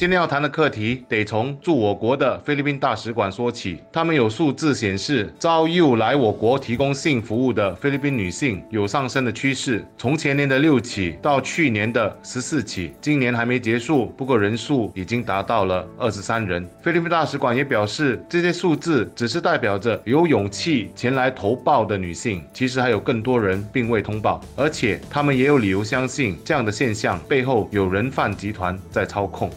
今天要谈的课题得从驻我国的菲律宾大使馆说起。他们有数字显示，招诱来我国提供性服务的菲律宾女性有上升的趋势，从前年的六起到去年的十四起，今年还没结束，不过人数已经达到了二十三人。菲律宾大使馆也表示，这些数字只是代表着有勇气前来投报的女性，其实还有更多人并未通报，而且他们也有理由相信，这样的现象背后有人贩集团在操控。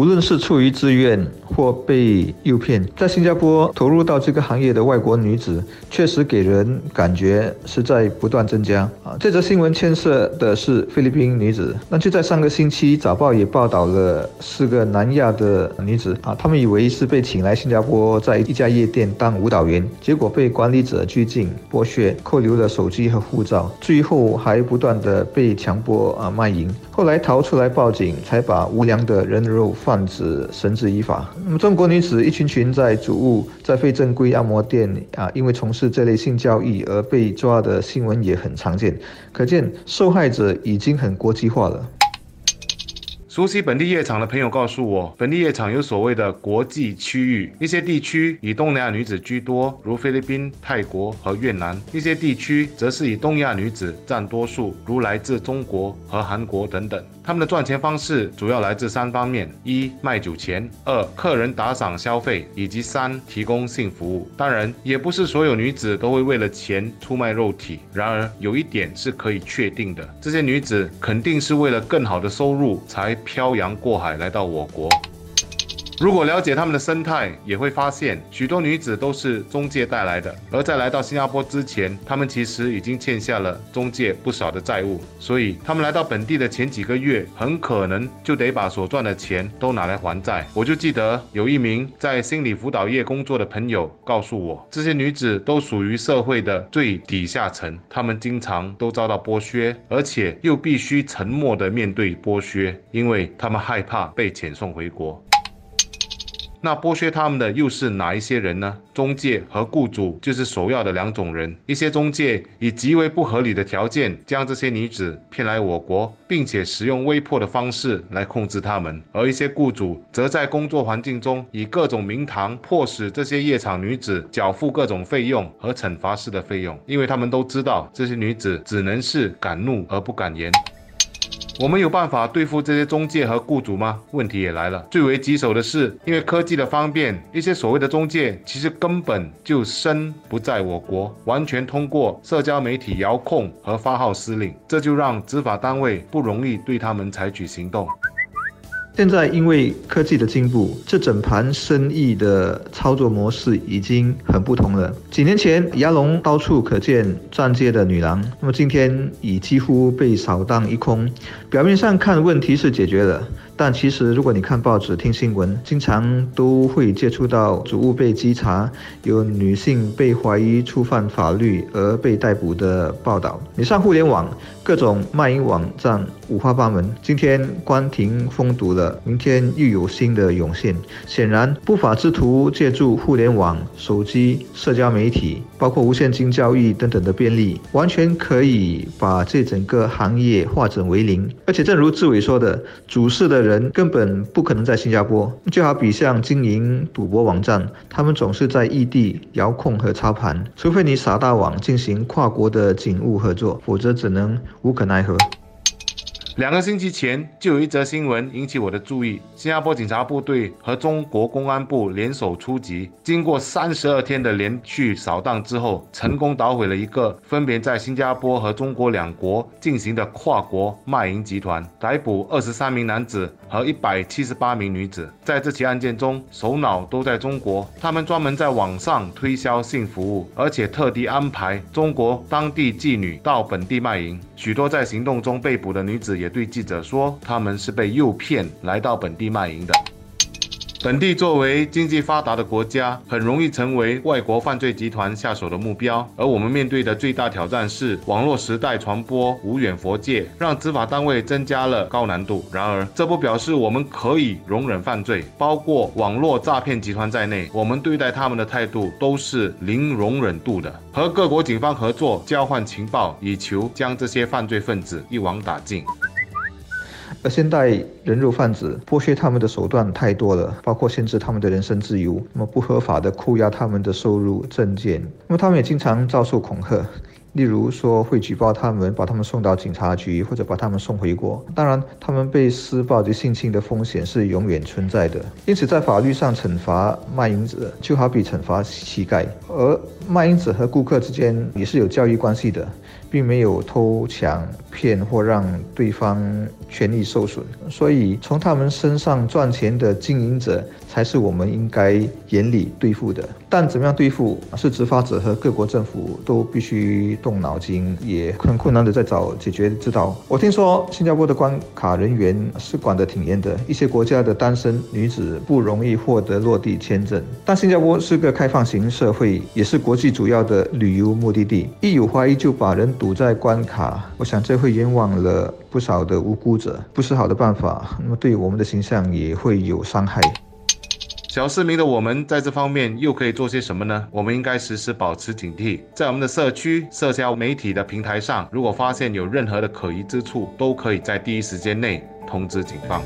无论是出于自愿或被诱骗，在新加坡投入到这个行业的外国女子，确实给人感觉是在不断增加啊。这则新闻牵涉的是菲律宾女子，那就在上个星期，早报也报道了四个南亚的女子啊，她们以为是被请来新加坡，在一家夜店当舞蹈员，结果被管理者拘禁、剥削、扣留了手机和护照，最后还不断的被强迫啊卖淫，后来逃出来报警，才把无良的人肉贩。贩子绳之以法。那么，中国女子一群群在主务在非正规按摩店啊，因为从事这类性交易而被抓的新闻也很常见，可见受害者已经很国际化了。熟悉本地夜场的朋友告诉我，本地夜场有所谓的国际区域，一些地区以东南亚女子居多，如菲律宾、泰国和越南；一些地区则是以东亚女子占多数，如来自中国和韩国等等。他们的赚钱方式主要来自三方面：一、卖酒钱；二、客人打赏消费；以及三、提供性服务。当然，也不是所有女子都会为了钱出卖肉体。然而，有一点是可以确定的：这些女子肯定是为了更好的收入才。漂洋过海来到我国。如果了解他们的生态，也会发现许多女子都是中介带来的。而在来到新加坡之前，他们其实已经欠下了中介不少的债务，所以他们来到本地的前几个月，很可能就得把所赚的钱都拿来还债。我就记得有一名在心理辅导业工作的朋友告诉我，这些女子都属于社会的最底下层，她们经常都遭到剥削，而且又必须沉默地面对剥削，因为她们害怕被遣送回国。那剥削他们的又是哪一些人呢？中介和雇主就是首要的两种人。一些中介以极为不合理的条件将这些女子骗来我国，并且使用威迫的方式来控制他们；而一些雇主则在工作环境中以各种名堂迫使这些夜场女子缴付各种费用和惩罚式的费用，因为他们都知道这些女子只能是敢怒而不敢言。我们有办法对付这些中介和雇主吗？问题也来了。最为棘手的是，因为科技的方便，一些所谓的中介其实根本就身不在我国，完全通过社交媒体遥控和发号施令，这就让执法单位不容易对他们采取行动。现在因为科技的进步，这整盘生意的操作模式已经很不同了。几年前，牙龙到处可见钻戒的女郎，那么今天已几乎被扫荡一空。表面上看问题是解决了。但其实，如果你看报纸、听新闻，经常都会接触到主物被稽查，有女性被怀疑触犯法律而被逮捕的报道。你上互联网，各种卖淫网站五花八门。今天关停封堵了，明天又有新的涌现。显然，不法之徒借助互联网、手机、社交媒体，包括无现金交易等等的便利，完全可以把这整个行业化整为零。而且，正如志伟说的，主事的人。根本不可能在新加坡，就好比像经营赌博网站，他们总是在异地遥控和操盘，除非你撒大网进行跨国的警务合作，否则只能无可奈何。两个星期前，就有一则新闻引起我的注意。新加坡警察部队和中国公安部联手出击，经过三十二天的连续扫荡之后，成功捣毁了一个分别在新加坡和中国两国进行的跨国卖淫集团，逮捕二十三名男子和一百七十八名女子。在这起案件中，首脑都在中国，他们专门在网上推销性服务，而且特地安排中国当地妓女到本地卖淫。许多在行动中被捕的女子也。对记者说，他们是被诱骗来到本地卖淫的。本地作为经济发达的国家，很容易成为外国犯罪集团下手的目标。而我们面对的最大挑战是网络时代传播无远佛界，让执法单位增加了高难度。然而，这不表示我们可以容忍犯罪，包括网络诈骗集团在内，我们对待他们的态度都是零容忍度的，和各国警方合作，交换情报，以求将这些犯罪分子一网打尽。而现代人肉贩子剥削他们的手段太多了，包括限制他们的人身自由，那么不合法的扣押他们的收入证件，那么他们也经常遭受恐吓。例如说会举报他们，把他们送到警察局，或者把他们送回国。当然，他们被施暴及性侵的风险是永远存在的。因此，在法律上惩罚卖淫者，就好比惩罚乞丐。而卖淫者和顾客之间也是有交易关系的，并没有偷抢、骗或让对方权益受损。所以，从他们身上赚钱的经营者。才是我们应该严厉对付的，但怎么样对付是执法者和各国政府都必须动脑筋，也很困难的在找解决之道。我听说新加坡的关卡人员是管得挺严的，一些国家的单身女子不容易获得落地签证。但新加坡是个开放型社会，也是国际主要的旅游目的地，一有怀疑就把人堵在关卡，我想这会冤枉了不少的无辜者，不是好的办法。那么对我们的形象也会有伤害。小市民的我们在这方面又可以做些什么呢？我们应该时时保持警惕，在我们的社区、社交媒体的平台上，如果发现有任何的可疑之处，都可以在第一时间内通知警方。